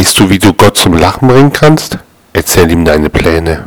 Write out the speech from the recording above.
Weißt du, wie du Gott zum Lachen bringen kannst? Erzähl ihm deine Pläne.